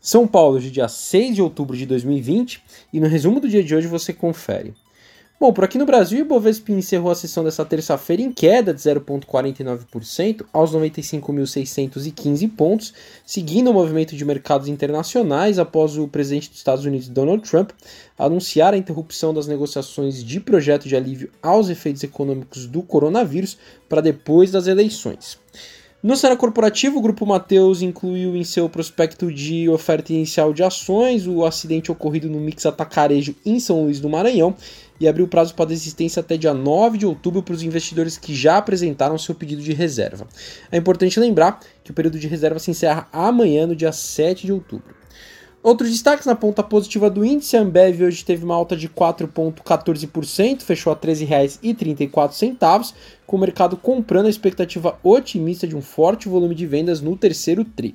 São Paulo, de dia 6 de outubro de 2020, e no resumo do dia de hoje você confere. Bom, por aqui no Brasil, o Ibovespa encerrou a sessão dessa terça-feira em queda de 0,49% aos 95.615 pontos, seguindo o movimento de mercados internacionais após o presidente dos Estados Unidos, Donald Trump, anunciar a interrupção das negociações de projeto de alívio aos efeitos econômicos do coronavírus para depois das eleições. No cenário corporativo, o Grupo Mateus incluiu em seu prospecto de oferta inicial de ações o acidente ocorrido no Mix Atacarejo em São Luís do Maranhão e abriu prazo para desistência até dia 9 de outubro para os investidores que já apresentaram seu pedido de reserva. É importante lembrar que o período de reserva se encerra amanhã, no dia 7 de outubro. Outros destaques na ponta positiva do índice, a Ambev hoje teve uma alta de 4,14%, fechou a R$ 13,34, com o mercado comprando a expectativa otimista de um forte volume de vendas no terceiro TRI.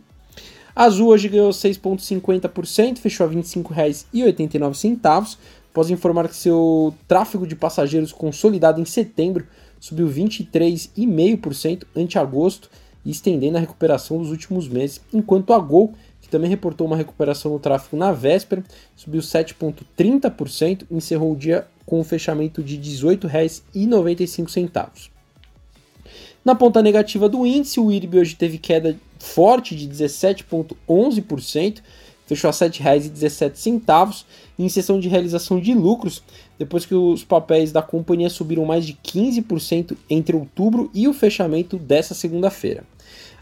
A Azul hoje ganhou 6,50%, fechou a R$ 25,89, após informar que seu tráfego de passageiros consolidado em setembro subiu 23,5% ante agosto estendendo a recuperação dos últimos meses, enquanto a Gol também reportou uma recuperação no tráfego na véspera, subiu 7,30% e encerrou o dia com um fechamento de R$ 18,95. Na ponta negativa do índice, o IRB hoje teve queda forte de 17,11%, fechou a R$ 7,17 em sessão de realização de lucros, depois que os papéis da companhia subiram mais de 15% entre outubro e o fechamento dessa segunda-feira.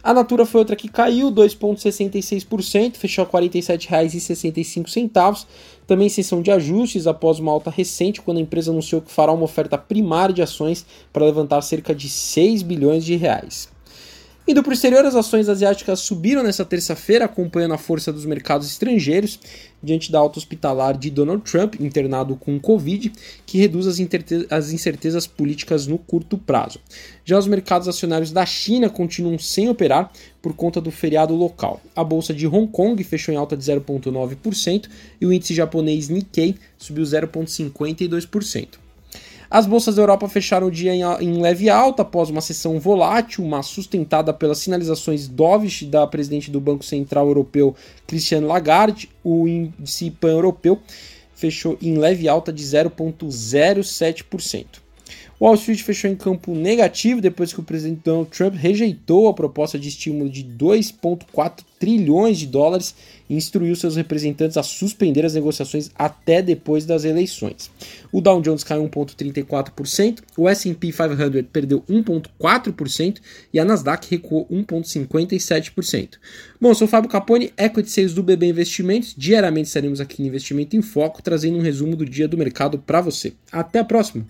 A Natura foi outra que caiu 2,66%, fechou a R$ 47,65. Também sessão de ajustes após uma alta recente, quando a empresa anunciou que fará uma oferta primária de ações para levantar cerca de 6 bilhões de reais. Indo para o exterior, as ações asiáticas subiram nesta terça-feira, acompanhando a força dos mercados estrangeiros, diante da alta hospitalar de Donald Trump, internado com Covid, que reduz as, as incertezas políticas no curto prazo. Já os mercados acionários da China continuam sem operar por conta do feriado local. A bolsa de Hong Kong fechou em alta de 0,9% e o índice japonês Nikkei subiu 0,52%. As bolsas da Europa fecharam o dia em, leve alta após uma sessão volátil, uma sustentada pelas sinalizações dovish da presidente do Banco Central Europeu, Christiane Lagarde. O índice pan-europeu fechou em leve alta de 0,07%. Wall Street fechou em campo negativo depois que o presidente Donald Trump rejeitou a proposta de estímulo de 2,4 trilhões de dólares e instruiu seus representantes a suspender as negociações até depois das eleições. O Dow Jones caiu 1,34%, o S&P 500 perdeu 1,4% e a Nasdaq recuou 1,57%. Bom, eu sou o Fábio Capone, Equity Sales do BB Investimentos. Diariamente estaremos aqui no Investimento em Foco, trazendo um resumo do dia do mercado para você. Até a próxima!